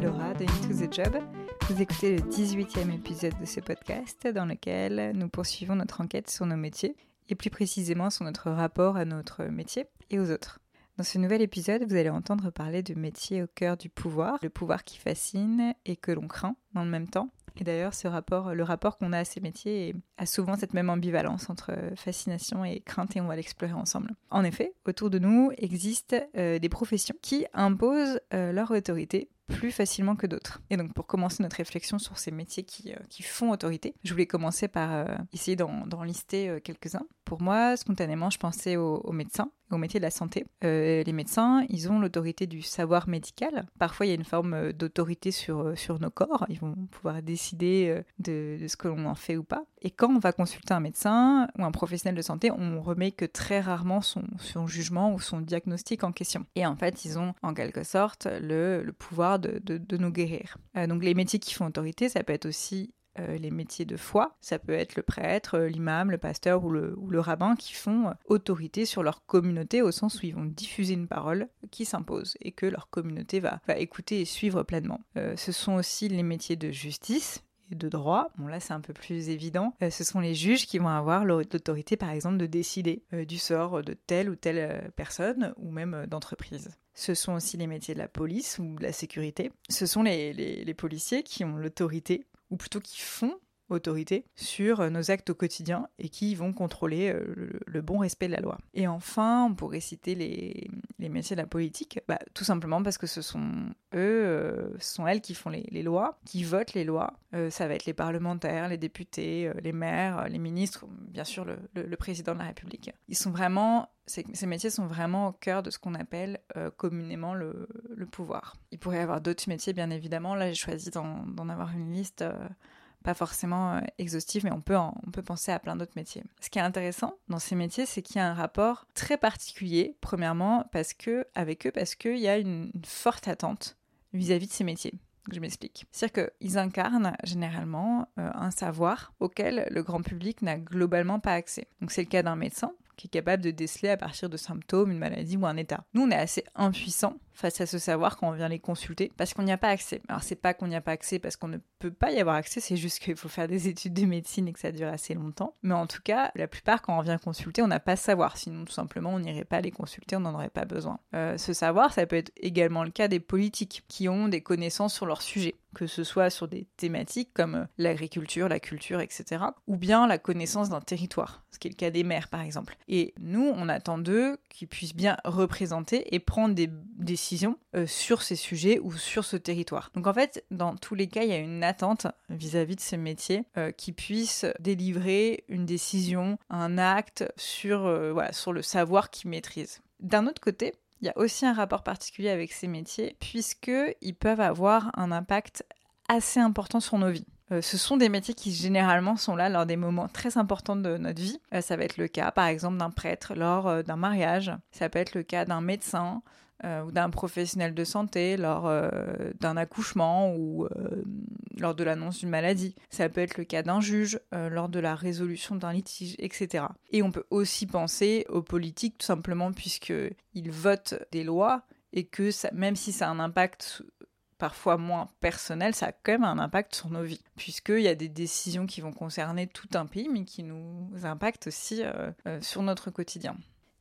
Laura de Into the Job. Vous écoutez le 18e épisode de ce podcast dans lequel nous poursuivons notre enquête sur nos métiers et plus précisément sur notre rapport à notre métier et aux autres. Dans ce nouvel épisode, vous allez entendre parler de métiers au cœur du pouvoir, le pouvoir qui fascine et que l'on craint dans le même temps. Et d'ailleurs, ce rapport, le rapport qu'on a à ces métiers a souvent cette même ambivalence entre fascination et crainte, et on va l'explorer ensemble. En effet, autour de nous existent euh, des professions qui imposent euh, leur autorité plus facilement que d'autres. Et donc pour commencer notre réflexion sur ces métiers qui, euh, font autorité, je voulais commencer par essayer d'en lister quelques-uns. Pour moi, spontanément, je pensais aux médecins au métier de la santé. Euh, les médecins, ils ont l'autorité du savoir médical. Parfois, il y a une forme euh, d'autorité sur, euh, sur nos corps. Ils vont pouvoir décider de, ce que l'on en fait ou pas. Et quand on va consulter un médecin ou un professionnel de santé, on remet que très rarement son, son jugement ou son diagnostic en question. Et en fait, ils ont en quelque sorte le, le pouvoir de, de, nous guérir. donc les métiers qui font autorité, ça peut être aussi les métiers de foi. Ça peut être le prêtre, euh, l'imam, le pasteur ou le, rabbin qui font euh, autorité sur leur communauté au sens où ils vont diffuser une parole qui s'impose et que leur communauté va, écouter et suivre pleinement. ce sont aussi les métiers de justice, et de droit, bon là c'est un peu plus évident, ce sont les juges qui vont avoir l'autorité par exemple de décider du sort de telle ou telle personne ou même d'entreprise. Ce sont aussi les métiers de la police ou de la sécurité. Ce sont les policiers qui ont l'autorité ou plutôt qui font autorité sur euh, nos actes au quotidien et qui vont contrôler euh, le, bon respect de la loi. Et enfin, on pourrait citer les, métiers de la politique, bah, tout simplement parce que ce sont eux, euh, ce sont elles qui font les, lois, qui votent les lois. ça va être les parlementaires, les députés, les maires, les ministres, bien sûr le, président de la République. Ils sont vraiment ces, métiers sont vraiment au cœur de ce qu'on appelle communément le, pouvoir. Il pourrait y avoir d'autres métiers, bien évidemment. Là, j'ai choisi d'en avoir une liste pas forcément euh, exhaustive, mais on peut, on peut penser à plein d'autres métiers. Ce qui est intéressant dans ces métiers, c'est qu'il y a un rapport très particulier, premièrement, parce que, avec eux, parce qu'il y a une, forte attente vis-à-vis de ces métiers. Je m'explique. C'est-à-dire qu'ils incarnent généralement euh, un savoir auquel le grand public n'a globalement pas accès. Donc c'est le cas d'un médecin qui est capable de déceler à partir de symptômes une maladie ou un état. Nous, on est assez impuissants face à ce savoir quand on vient les consulter parce qu'on n'y a pas accès. Alors, c'est pas qu'on n'y a pas accès parce qu'on ne peut pas y avoir accès, c'est juste qu'il faut faire des études de médecine et que ça dure assez longtemps. Mais en tout cas, la plupart, quand on vient consulter, on n'a pas savoir. Sinon, tout simplement, on n'irait pas les consulter, on n'en aurait pas besoin. Euh, ce savoir, ça peut être également le cas des politiques qui ont des connaissances sur leur sujet que ce soit sur des thématiques comme euh, l'agriculture, la culture, etc., ou bien la connaissance d'un territoire, ce qui est le cas des maires par exemple. Et nous, on attend d'eux qu'ils puissent bien représenter et prendre des décisions euh, sur ces sujets ou sur ce territoire. Donc en fait, dans tous les cas, il y a une attente vis-à-vis de ces métiers euh, qui puissent délivrer une décision, un acte sur, voilà, sur le savoir qu'ils maîtrisent. D'un autre côté, il y a aussi un rapport particulier avec ces métiers, puisqu'ils peuvent avoir un impact assez important sur nos vies. Euh, ce sont des métiers qui généralement sont là lors des moments très importants de notre vie. Euh, ça va être le cas par exemple d'un prêtre lors euh, d'un mariage, ça peut être le cas d'un médecin ou d'un professionnel de santé lors d'un accouchement ou lors de l'annonce d'une maladie. Ça peut être le cas d'un juge lors de la résolution d'un litige, etc. Et on peut aussi penser aux politiques tout simplement puisqu'ils votent des lois et que même si ça a un impact parfois moins personnel, ça a quand même un impact sur nos vies, puisqu'il y a des décisions qui vont concerner tout un pays, mais qui nous impactent aussi euh, euh, sur notre quotidien.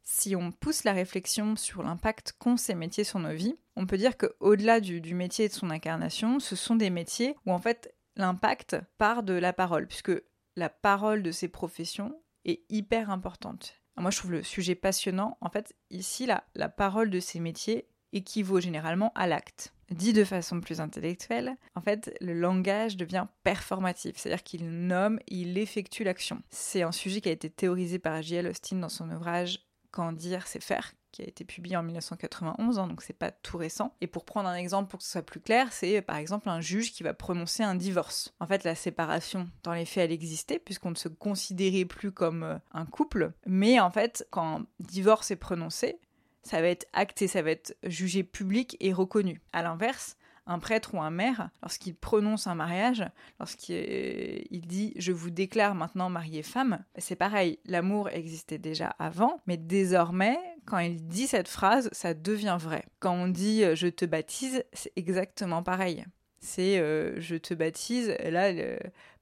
Si on pousse la réflexion sur l'impact qu'ont ces métiers sur nos vies, on peut dire qu'au-delà du, du métier et de son incarnation, ce sont des métiers où en fait l'impact part de la parole, puisque la parole de ces professions est hyper importante. Moi, je trouve le sujet passionnant. En fait, ici, la, la parole de ces métiers équivaut généralement à l'acte. Dit de façon plus intellectuelle, en fait, le langage devient performatif, c'est-à-dire qu'il nomme, il effectue l'action. C'est un sujet qui a été théorisé par J.L. Austin dans son ouvrage Quand dire, c'est faire, qui a été publié en 1991, hein, donc c'est pas tout récent. Et pour prendre un exemple pour que ce soit plus clair, c'est par exemple un juge qui va prononcer un divorce. En fait, la séparation, dans les faits, elle existait puisqu'on ne se considérait plus comme euh, un couple, mais en fait, quand divorce est prononcé, ça va être acté, ça va être jugé public et reconnu. À l'inverse, un prêtre ou un maire, lorsqu'il prononce un mariage, lorsqu'il dit je vous déclare maintenant marié femme, c'est pareil, l'amour existait déjà avant, mais désormais, quand il dit cette phrase, ça devient vrai. Quand on dit euh, je te baptise, c'est exactement pareil. C'est euh, je te baptise, là,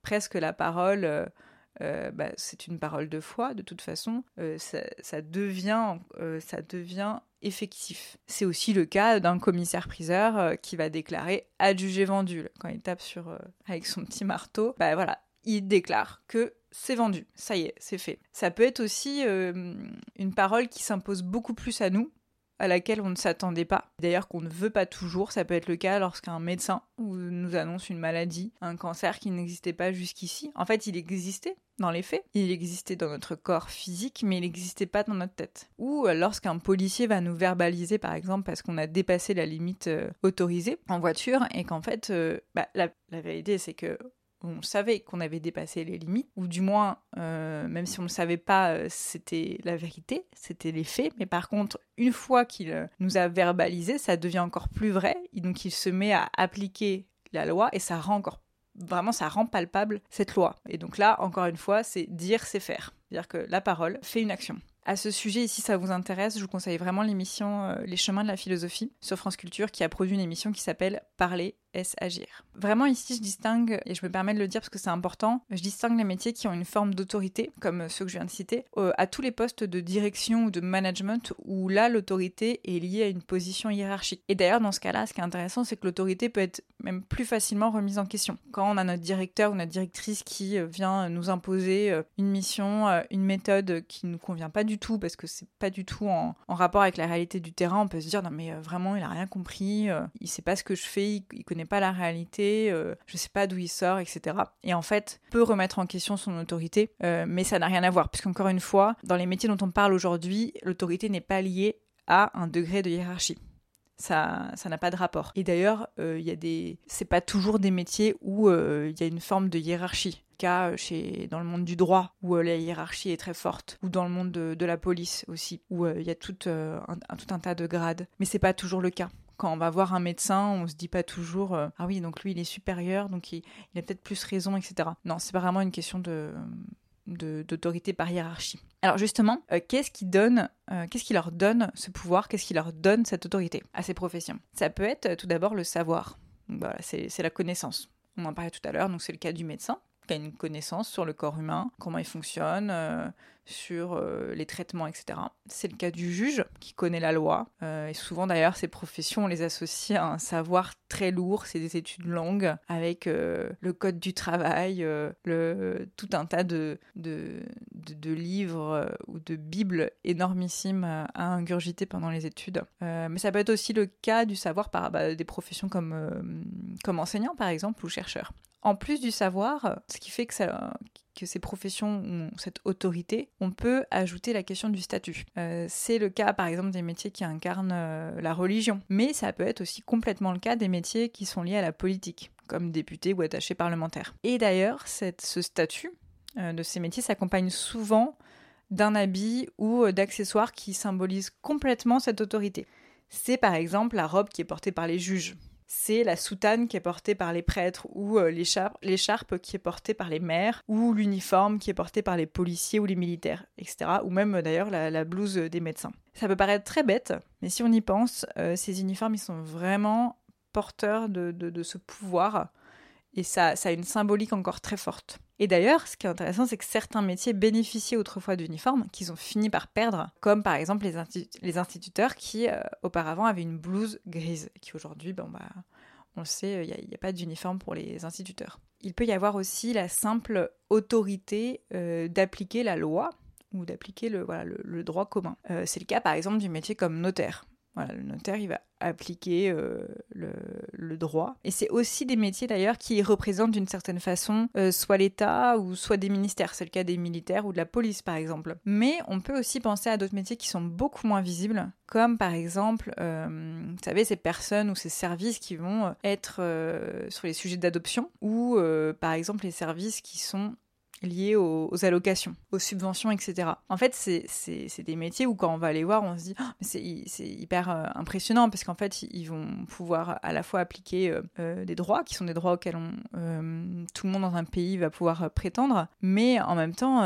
presque la parole, euh, bah, c'est une parole de foi, de toute façon, ça, devient, ça devient effectif. C'est aussi le cas d'un commissaire-priseur qui va déclarer adjugé vendu. Quand il tape sur, avec son petit marteau, bah voilà, il déclare que c'est vendu, ça y est, c'est fait. Ça peut être aussi euh, une parole qui s'impose beaucoup plus à nous, à laquelle on ne s'attendait pas. D'ailleurs qu'on ne veut pas toujours, ça peut être le cas lorsqu'un médecin nous annonce une maladie, un cancer qui n'existait pas jusqu'ici. En fait, il existait dans les faits, il existait dans notre corps physique, mais il n'existait pas dans notre tête. Ou euh, lorsqu'un policier va nous verbaliser, par exemple, parce qu'on a dépassé la limite euh, autorisée en voiture, et qu'en fait, bah, la vérité c'est que on savait qu'on avait dépassé les limites, ou du moins, euh, même si on ne savait pas, euh, c'était la vérité, c'était les faits, mais par contre, une fois qu'il euh, nous a verbalisé, ça devient encore plus vrai, et donc il se met à appliquer la loi, et ça rend encore, vraiment, ça rend palpable cette loi. Et donc là, encore une fois, c'est dire, c'est faire. C'est-à-dire que la parole fait une action. À ce sujet, si ça vous intéresse, je vous conseille vraiment l'émission Les chemins de la philosophie sur France Culture qui a produit une émission qui s'appelle Parler agir Vraiment ici je distingue, et je me permets de le dire parce que c'est important, je distingue les métiers qui ont une forme d'autorité, comme ceux que je viens de citer, euh, à tous les postes de direction ou de management où là l'autorité est liée à une position hiérarchique. Et d'ailleurs dans ce cas-là, ce qui est intéressant, c'est que l'autorité peut être même plus facilement remise en question. Quand on a notre directeur ou notre directrice qui euh, vient nous imposer euh, une mission, une méthode qui nous convient pas du tout parce que c'est pas du tout en, rapport avec la réalité du terrain, on peut se dire non mais vraiment il a rien compris, il sait pas ce que je fais, il, il connaît pas la réalité, euh, je sais pas d'où il sort, etc. Et en fait, peut remettre en question son autorité, euh, mais ça n'a rien à voir, puisqu'encore une fois, dans les métiers dont on parle aujourd'hui, l'autorité n'est pas liée à un degré de hiérarchie ça ça n'a pas de rapport. Et d'ailleurs, euh, il y a des c'est pas toujours des métiers où il y a une forme de hiérarchie. Cas chez dans le monde du droit où la hiérarchie est très forte, ou dans le monde de, la police aussi où il y a tout un, tout un tas de grades. Mais c'est pas toujours le cas quand on va voir un médecin, on se dit pas toujours euh, ah oui donc lui il est supérieur donc il, a peut-être plus raison etc. Non c'est pas vraiment une question de d'autorité par hiérarchie. Alors justement, euh, qu'est-ce qui donne, euh, qu'est-ce qui leur donne ce pouvoir, qu'est-ce qui leur donne cette autorité à ces professions? Ça peut être tout d'abord le savoir. Voilà, c'est la connaissance. On en parlait tout à l'heure, donc c'est le cas du médecin qui a une connaissance sur le corps humain, comment il fonctionne, sur euh, les traitements, etc. C'est le cas du juge qui connaît la loi. Euh, et souvent d'ailleurs, ces professions, on les associe à un savoir très lourd. C'est des études longues avec euh, le code du travail, le, tout un tas de, de, de, livres ou de bibles énormissimes à ingurgiter pendant les études. mais ça peut être aussi le cas du savoir par bah, des professions comme, comme enseignant par exemple ou chercheur. En plus du savoir, ce qui fait que ces professions ont cette autorité, on peut ajouter la question du statut. Euh, c'est le cas par exemple des métiers qui incarnent euh, la religion, mais ça peut être aussi complètement le cas des métiers qui sont liés à la politique, comme député ou attaché parlementaire. Et d'ailleurs, ce statut euh, de ces métiers s'accompagne souvent d'un habit ou d'accessoires qui symbolisent complètement cette autorité. C'est par exemple la robe qui est portée par les juges c'est la soutane qui est portée par les prêtres ou euh, l'écharpe qui est portée par les maires ou l'uniforme qui est porté par les policiers ou les militaires, etc. Ou même euh, d'ailleurs la, blouse des médecins. Ça peut paraître très bête, mais si on y pense, euh, ces uniformes ils sont vraiment porteurs de ce pouvoir et ça a une symbolique encore très forte. Et d'ailleurs, ce qui est intéressant, c'est que certains métiers bénéficiaient autrefois d'uniformes qu'ils ont fini par perdre, comme par exemple les, instituteurs qui euh, auparavant avaient une blouse grise, qui aujourd'hui, bon bah, on le sait, il n'y a, pas d'uniforme pour les instituteurs. Il peut y avoir aussi la simple autorité euh, d'appliquer la loi ou d'appliquer le, droit commun. Euh, c'est le cas par exemple du métier comme notaire. Voilà, le notaire, il va appliquer euh, le, droit. Et c'est aussi des métiers d'ailleurs qui représentent d'une certaine façon euh, soit l'État ou soit des ministères. C'est le cas des militaires ou de la police par exemple. Mais on peut aussi penser à d'autres métiers qui sont beaucoup moins visibles, comme par exemple, euh, vous savez, ces personnes ou ces services qui vont être sur les sujets d'adoption, ou par exemple les services qui sont liés aux, allocations, aux subventions, etc. En fait, c'est des métiers où quand on va les voir, on se dit oh, c'est hyper euh, impressionnant parce qu'en fait, ils vont pouvoir à la fois appliquer euh, euh, des droits qui sont des droits auxquels tout le monde dans un pays va pouvoir prétendre, mais en même temps,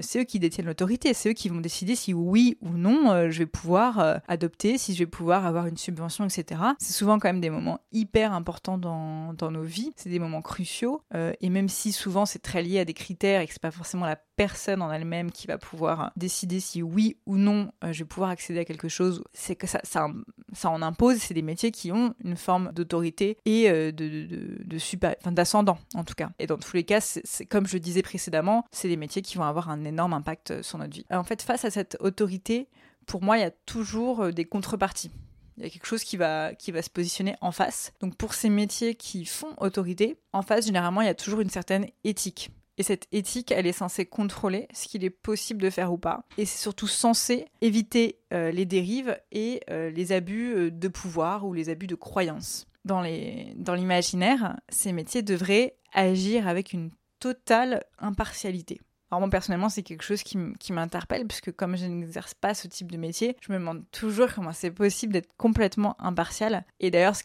c'est eux qui détiennent l'autorité, c'est eux qui vont décider si oui ou non je vais pouvoir adopter, si je vais pouvoir avoir une subvention, etc. C'est souvent quand même des moments hyper importants dans, dans nos vies, c'est des moments cruciaux, et même si souvent c'est très lié à des critères et que c'est pas forcément la personne en elle-même qui va pouvoir décider si oui ou non euh, je vais pouvoir accéder à quelque chose, c'est que ça, ça, ça, en impose. C'est des métiers qui ont une forme d'autorité et euh, de, de, de d'ascendant en tout cas. Et dans tous les cas, c'est comme je disais précédemment, c'est des métiers qui vont avoir un énorme impact sur notre vie. En fait, face à cette autorité, pour moi, il y a toujours euh, des contreparties. Il y a quelque chose qui va, qui va se positionner en face. Donc pour ces métiers qui font autorité, en face, généralement, il y a toujours une certaine éthique. Et cette éthique, elle est censée contrôler ce qu'il est possible de faire ou pas. Et c'est surtout censé éviter euh, les dérives et euh, les abus euh, de pouvoir ou les abus de croyance. Dans l'imaginaire, ces métiers devraient agir avec une totale impartialité. Alors moi personnellement c'est quelque chose qui m'interpelle puisque comme je n'exerce pas ce type de métier, je me demande toujours comment c'est possible d'être complètement impartial. Et d'ailleurs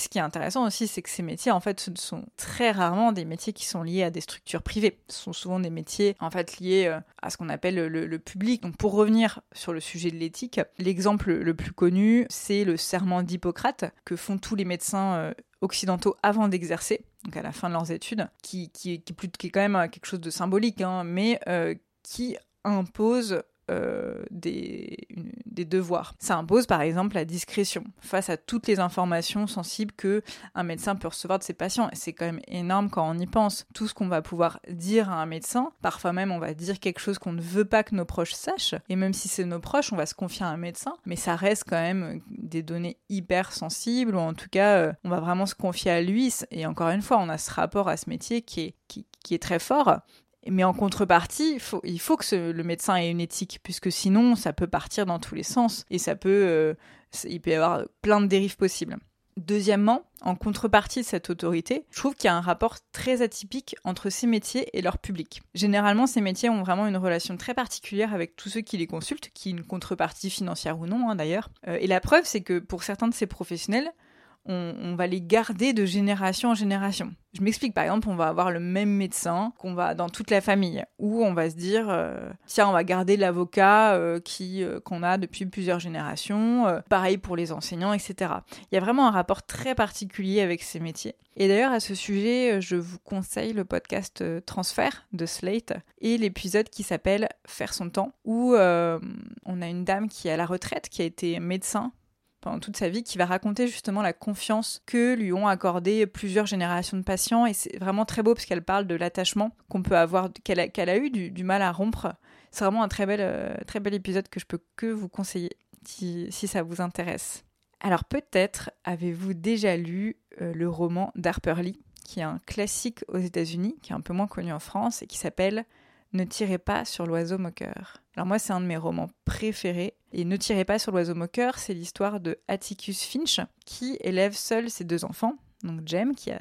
ce qui est intéressant aussi, c'est que ces métiers, en fait, ce sont très rarement des métiers qui sont liés à des structures privées. Ce sont souvent des métiers, en fait, liés euh, à ce qu'on appelle le, public. Donc, pour revenir sur le sujet de l'éthique, l'exemple le plus connu, c'est le serment d'Hippocrate que font tous les médecins euh, occidentaux avant d'exercer, donc à la fin de leurs études, qui, est quand même quelque chose de symbolique, hein, mais euh, qui impose euh, des, des, devoirs. Ça impose par exemple la discrétion face à toutes les informations sensibles que un médecin peut recevoir de ses patients. C'est quand même énorme quand on y pense. Tout ce qu'on va pouvoir dire à un médecin, parfois même on va dire quelque chose qu'on ne veut pas que nos proches sachent. Et même si c'est nos proches, on va se confier à un médecin. Mais ça reste quand même des données hyper sensibles, ou en tout cas, euh, on va vraiment se confier à lui. Et encore une fois, on a ce rapport à ce métier qui est, qui est très fort. Mais en contrepartie, il faut que le médecin ait une éthique, puisque sinon, ça peut partir dans tous les sens et ça peut, euh, il peut y avoir plein de dérives possibles. Deuxièmement, en contrepartie de cette autorité, je trouve qu'il y a un rapport très atypique entre ces métiers et leur public. Généralement, ces métiers ont vraiment une relation très particulière avec tous ceux qui les consultent, qui une contrepartie financière ou non hein, d'ailleurs. Euh, et la preuve, c'est que pour certains de ces professionnels, on, va les garder de génération en génération. Je m'explique, par exemple, on va avoir le même médecin qu'on va dans toute la famille, ou on va se dire, euh, tiens, on va garder l'avocat euh, qui euh, qu'on a depuis plusieurs générations, pareil pour les enseignants, etc. Il y a vraiment un rapport très particulier avec ces métiers. Et d'ailleurs, à ce sujet, je vous conseille le podcast Transfert de Slate et l'épisode qui s'appelle Faire son temps, où on a une dame qui est à la retraite, qui a été médecin toute sa vie, qui va raconter justement la confiance que lui ont accordé plusieurs générations de patients. Et c'est vraiment très beau parce qu'elle parle de l'attachement qu'on peut avoir, qu'elle a, eu du, mal à rompre. C'est vraiment un très bel, euh, très bel épisode que je peux que vous conseiller si, ça vous intéresse. Alors peut-être avez-vous déjà lu euh, le roman d'Harper Lee, qui est un classique aux États-Unis, qui est un peu moins connu en France et qui s'appelle Ne tirez pas sur l'oiseau moqueur. Alors moi c'est un de mes romans préférés et Ne tirez pas sur l'oiseau moqueur, c'est l'histoire de Atticus Finch qui élève seul ses deux enfants, donc Jem qui a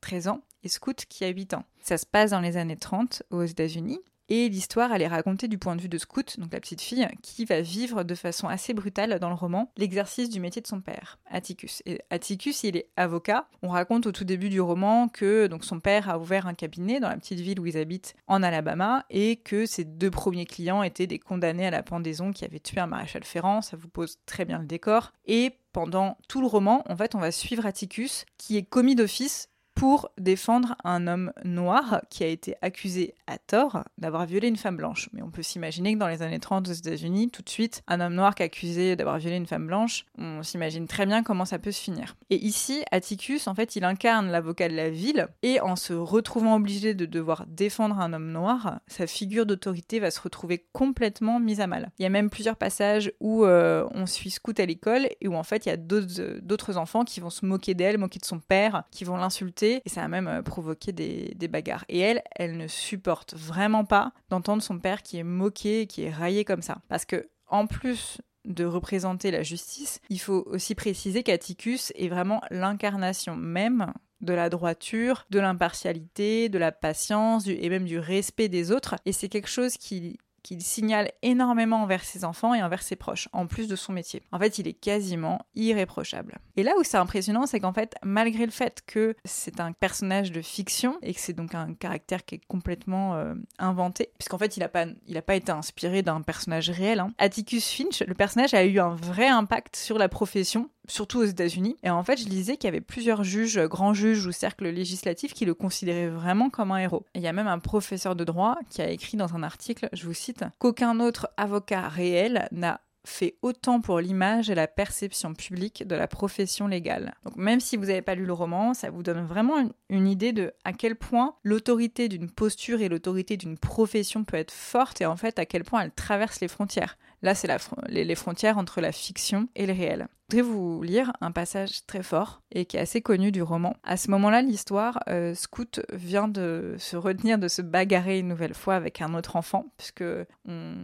13 ans et Scoot qui a 8 ans. Ça se passe dans les années 30 aux États-Unis et l'histoire, elle est racontée du point de vue de Scout, donc la petite fille, qui va vivre de façon assez brutale dans le roman l'exercice du métier de son père, Atticus. Et Atticus, il est avocat. On raconte au tout début du roman que donc son père a ouvert un cabinet dans la petite ville où ils habitent en Alabama et que ses deux premiers clients étaient des condamnés à la pendaison qui avaient tué un maréchal ferrant. Ça vous pose très bien le décor. Et pendant tout le roman, en fait, on va suivre Atticus, qui est commis d'office pour défendre un homme noir qui a été accusé à tort d'avoir violé une femme blanche. Mais on peut s'imaginer que dans les années 30 aux États-Unis, tout de suite, un homme noir qui est accusé d'avoir violé une femme blanche, on s'imagine très bien comment ça peut se finir. Et ici, Atticus, en fait, il incarne l'avocat de la ville et en se retrouvant obligé de devoir défendre un homme noir, sa figure d'autorité va se retrouver complètement mise à mal. Il y a même plusieurs passages où euh, on suit Scout à l'école et où en fait il y a d'autres enfants qui vont se moquer d'elle, moquer de son père, qui vont l'insulter et ça a même euh, provoqué des, bagarres. Et elle, elle ne supporte vraiment pas d'entendre son père qui est moqué, qui est raillé comme ça. Parce que, en plus de représenter la justice, il faut aussi préciser qu'Atticus est vraiment l'incarnation même de la droiture, de l'impartialité, de la patience et même du respect des autres. Et c'est quelque chose qui qu'il signale énormément envers ses enfants et envers ses proches, en plus de son métier. En fait, il est quasiment irréprochable. Et là où c'est impressionnant, c'est qu'en fait, malgré le fait que c'est un personnage de fiction et que c'est donc un caractère qui est complètement euh, inventé, puisqu'en fait, il n'a pas, pas été inspiré d'un personnage réel, hein. Atticus Finch, le personnage a eu un vrai impact sur la profession surtout aux États-Unis. Et en fait, je lisais qu'il y avait plusieurs juges, grands juges ou cercles législatifs qui le considéraient vraiment comme un héros. il y a même un professeur de droit qui a écrit dans un article, je vous cite, qu'aucun autre avocat réel n'a fait autant pour l'image et la perception publique de la profession légale. Donc même si vous n'avez pas lu le roman, ça vous donne vraiment une, idée de à quel point l'autorité d'une posture et l'autorité d'une profession peut être forte et en fait à quel point elle traverse les frontières. Là, c'est les, frontières entre la fiction et le réel. Je voudrais vous lire un passage très fort et qui est assez connu du roman. À ce moment-là, l'histoire, euh, Scout vient de se retenir de se bagarrer une nouvelle fois avec un autre enfant, puisque on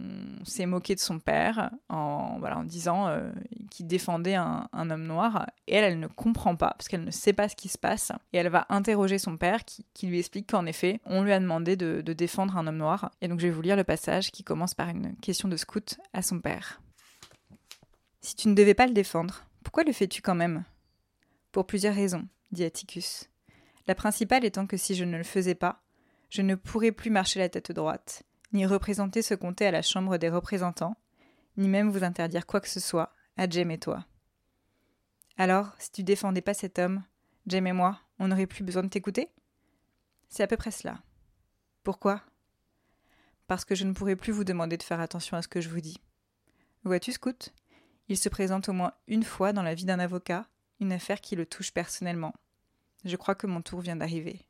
s'est moqué de son père en, disant euh, qu'il défendait un, homme noir. Et elle, elle ne comprend pas, parce qu'elle ne sait pas ce qui se passe. Et elle va interroger son père, qui, lui explique qu'en effet, on lui a demandé de, de défendre un homme noir. Et donc, je vais vous lire le passage qui commence par une question de Scout à son père. Si tu ne devais pas le défendre, pourquoi le fais-tu quand même? Pour plusieurs raisons, dit Atticus. La principale étant que si je ne le faisais pas, je ne pourrais plus marcher la tête droite, ni représenter ce comté à la Chambre des représentants, ni même vous interdire quoi que ce soit, à Jem et toi. Alors, si tu défendais pas cet homme, Jem et moi, on n'aurait plus besoin de t'écouter? C'est à peu près cela. Pourquoi? Parce que je ne pourrais plus vous demander de faire attention à ce que je vous dis. Vois-tu, Scout? Il se présente au moins une fois dans la vie d'un avocat, une affaire qui le touche personnellement. Je crois que mon tour vient d'arriver.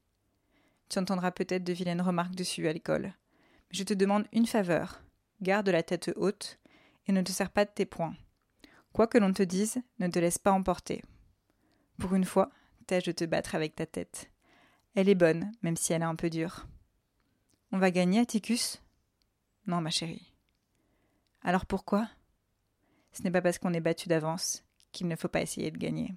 Tu entendras peut-être de vilaines remarques dessus à l'école. Mais je te demande une faveur. Garde la tête haute et ne te sers pas de tes poings. Quoi que l'on te dise, ne te laisse pas emporter. Pour une fois, tâche de te battre avec ta tête. Elle est bonne, même si elle est un peu dure. On va gagner, Atticus? Non, ma chérie. Alors pourquoi? Ce n'est pas parce qu'on est battu d'avance qu'il ne faut pas essayer de gagner.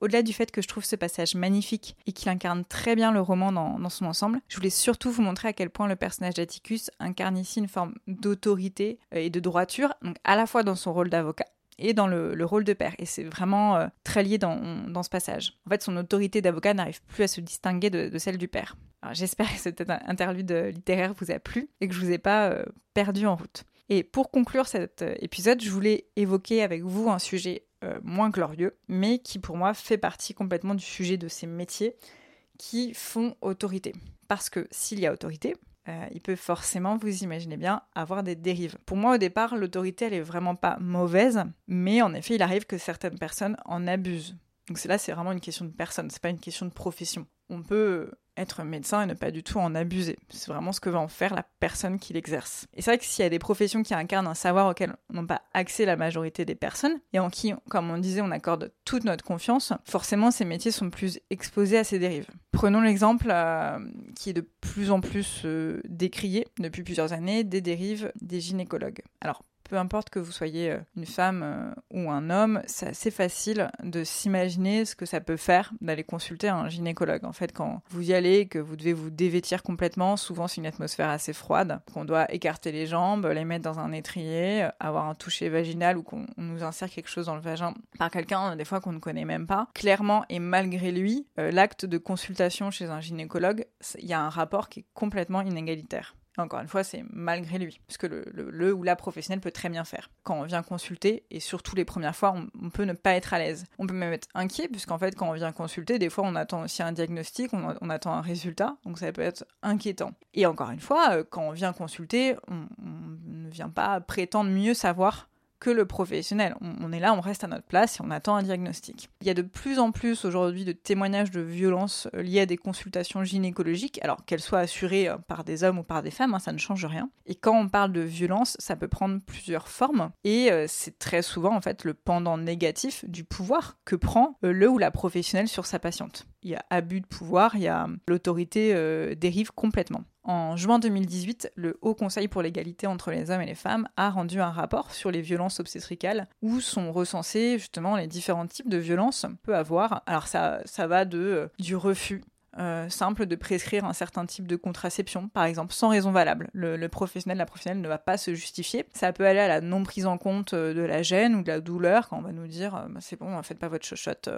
Au-delà du fait que je trouve ce passage magnifique et qu'il incarne très bien le roman dans, son ensemble, je voulais surtout vous montrer à quel point le personnage d'Atticus incarne ici une forme d'autorité euh, et de droiture, donc à la fois dans son rôle d'avocat et dans le, rôle de père. Et c'est vraiment euh, très lié dans, ce passage. En fait, son autorité d'avocat n'arrive plus à se distinguer de, celle du père. J'espère que cet interlude littéraire vous a plu et que je vous ai pas euh, perdu en route. Et pour conclure cet euh, épisode, je voulais évoquer avec vous un sujet euh, moins glorieux, mais qui pour moi fait partie complètement du sujet de ces métiers qui font autorité. Parce que s'il y a autorité, euh, il peut forcément, vous imaginez bien, avoir des dérives. Pour moi, au départ, l'autorité, elle est vraiment pas mauvaise, mais en effet, il arrive que certaines personnes en abusent. Donc là, c'est vraiment une question de personne, c'est pas une question de profession. On peut être médecin et ne pas du tout en abuser. C'est vraiment ce que va en faire la personne qui l'exerce. Et c'est vrai que s'il y a des professions qui incarnent un savoir auquel n'ont pas accès la majorité des personnes, et en qui, comme on disait, on accorde toute notre confiance, forcément ces métiers sont plus exposés à ces dérives. Prenons l'exemple euh, qui est de plus en plus euh, décrié depuis plusieurs années des dérives des gynécologues. Alors peu importe que vous soyez euh, une femme euh, ou un homme, c'est assez facile de s'imaginer ce que ça peut faire d'aller consulter un gynécologue. En fait, quand vous y allez, que vous devez vous dévêtir complètement, souvent c'est une atmosphère assez froide, qu'on doit écarter les jambes, les mettre dans un étrier, euh, avoir un toucher vaginal ou qu'on nous insère quelque chose dans le vagin par quelqu'un, des fois qu'on ne connaît même pas. Clairement et malgré lui, l'acte de consultation chez un gynécologue, il y a un rapport qui est complètement inégalitaire. Encore une fois, c'est malgré lui, parce que le, ou la professionnelle peut très bien faire. Quand on vient consulter, et surtout les premières fois, on, peut ne pas être à l'aise. On peut même être inquiet, puisqu'en fait, quand on vient consulter, des fois, on attend aussi un diagnostic, on, attend un résultat, donc ça peut être inquiétant. Et encore une fois, euh, quand on vient consulter, on ne vient pas prétendre mieux savoir que le professionnel. On, est là, on reste à notre place et on attend un diagnostic. Il y a de plus en plus aujourd'hui de témoignages de violences euh, liées à des consultations gynécologiques, alors qu'elles soient assurées euh, par des hommes ou par des femmes, hein, ça ne change rien. Et quand on parle de violence, ça peut prendre plusieurs formes et euh, c'est très souvent en fait le pendant négatif du pouvoir que prend le ou la professionnelle sur sa patiente. Il y a abus de pouvoir, il y a l'autorité euh, dérive complètement. En juin 2018, le Haut Conseil pour l'égalité entre les hommes et les femmes a rendu un rapport sur les violences obstétricales où sont recensés justement les différents types de violences qu'on peut avoir. Alors ça, va de, euh, du refus euh, simple de prescrire un certain type de contraception, par exemple, sans raison valable. Le, professionnel, la professionnelle ne va pas se justifier. Ça peut aller à la non prise en compte euh, de la gêne ou de la douleur quand on va nous dire euh, c'est bon, faites pas votre chochotte,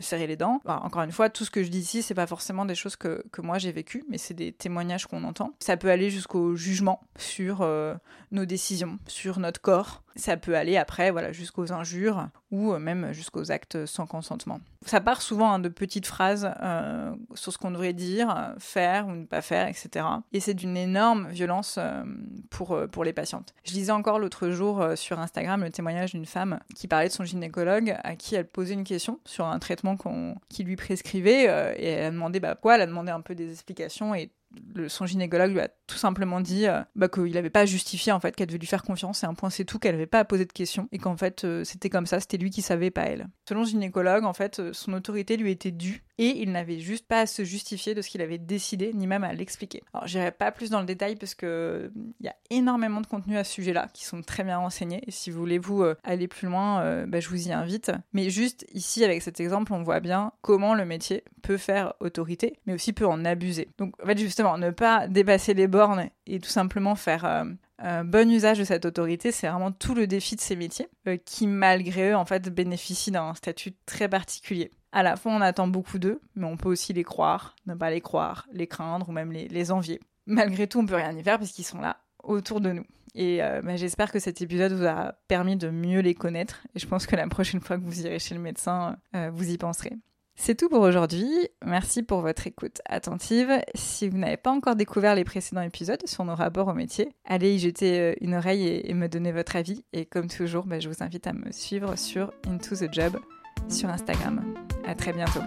serrez les dents. encore une fois, tout ce que je dis ici, c'est pas forcément des choses que, que moi j'ai vécues, mais c'est des témoignages qu'on entend. Ça peut aller jusqu'au jugement sur nos décisions, sur notre corps. Ça peut aller après, voilà, jusqu'aux injures ou même jusqu'aux actes sans consentement. Ça part souvent hein, de petites phrases sur ce qu'on devrait dire, faire ou ne pas faire, etc. Et c'est d'une énorme violence euh, pour, euh, pour les patientes. Je lisais encore l'autre jour euh, sur Instagram le témoignage d'une femme qui parlait de son gynécologue à qui elle posait une question sur un traitement qu'on, qui lui prescrivait et elle a demandé bah, quoi, elle a demandé un peu des explications et le, son gynécologue lui a tout simplement dit euh, bah, qu'il n'avait pas justifié en fait qu'elle devait lui faire confiance et un point c'est tout qu'elle n'avait pas à poser de questions et qu'en fait euh, c'était comme ça c'était lui qui savait pas elle. Selon le gynécologue en fait euh, son autorité lui était due et il n'avait juste pas à se justifier de ce qu'il avait décidé ni même à l'expliquer. Alors j'irai pas plus dans le détail parce que il y a énormément de contenu à ce sujet là qui sont très bien renseignés et si vous voulez vous aller plus loin bah, je vous y invite. Mais juste ici avec cet exemple on voit bien comment le métier peut faire autorité mais aussi peut en abuser. Donc en fait justement ne pas dépasser les bornes et tout simplement faire euh, un bon usage de cette autorité, c'est vraiment tout le défi de ces métiers euh, qui, malgré eux, en fait, bénéficient d'un statut très particulier. À la fois, on attend beaucoup d'eux, mais on peut aussi les croire, ne pas les croire, les craindre ou même les, envier. Malgré tout, on peut rien y faire parce qu'ils sont là autour de nous. Et euh, bah, j'espère que cet épisode vous a permis de mieux les connaître. Et je pense que la prochaine fois que vous irez chez le médecin, vous y penserez. C'est tout pour aujourd'hui. Merci pour votre écoute attentive. Si vous n'avez pas encore découvert les précédents épisodes sur nos rapports au métier, allez y jeter euh, une oreille et, me donner votre avis. Et comme toujours, bah, je vous invite à me suivre sur Into the Job sur Instagram. À très bientôt.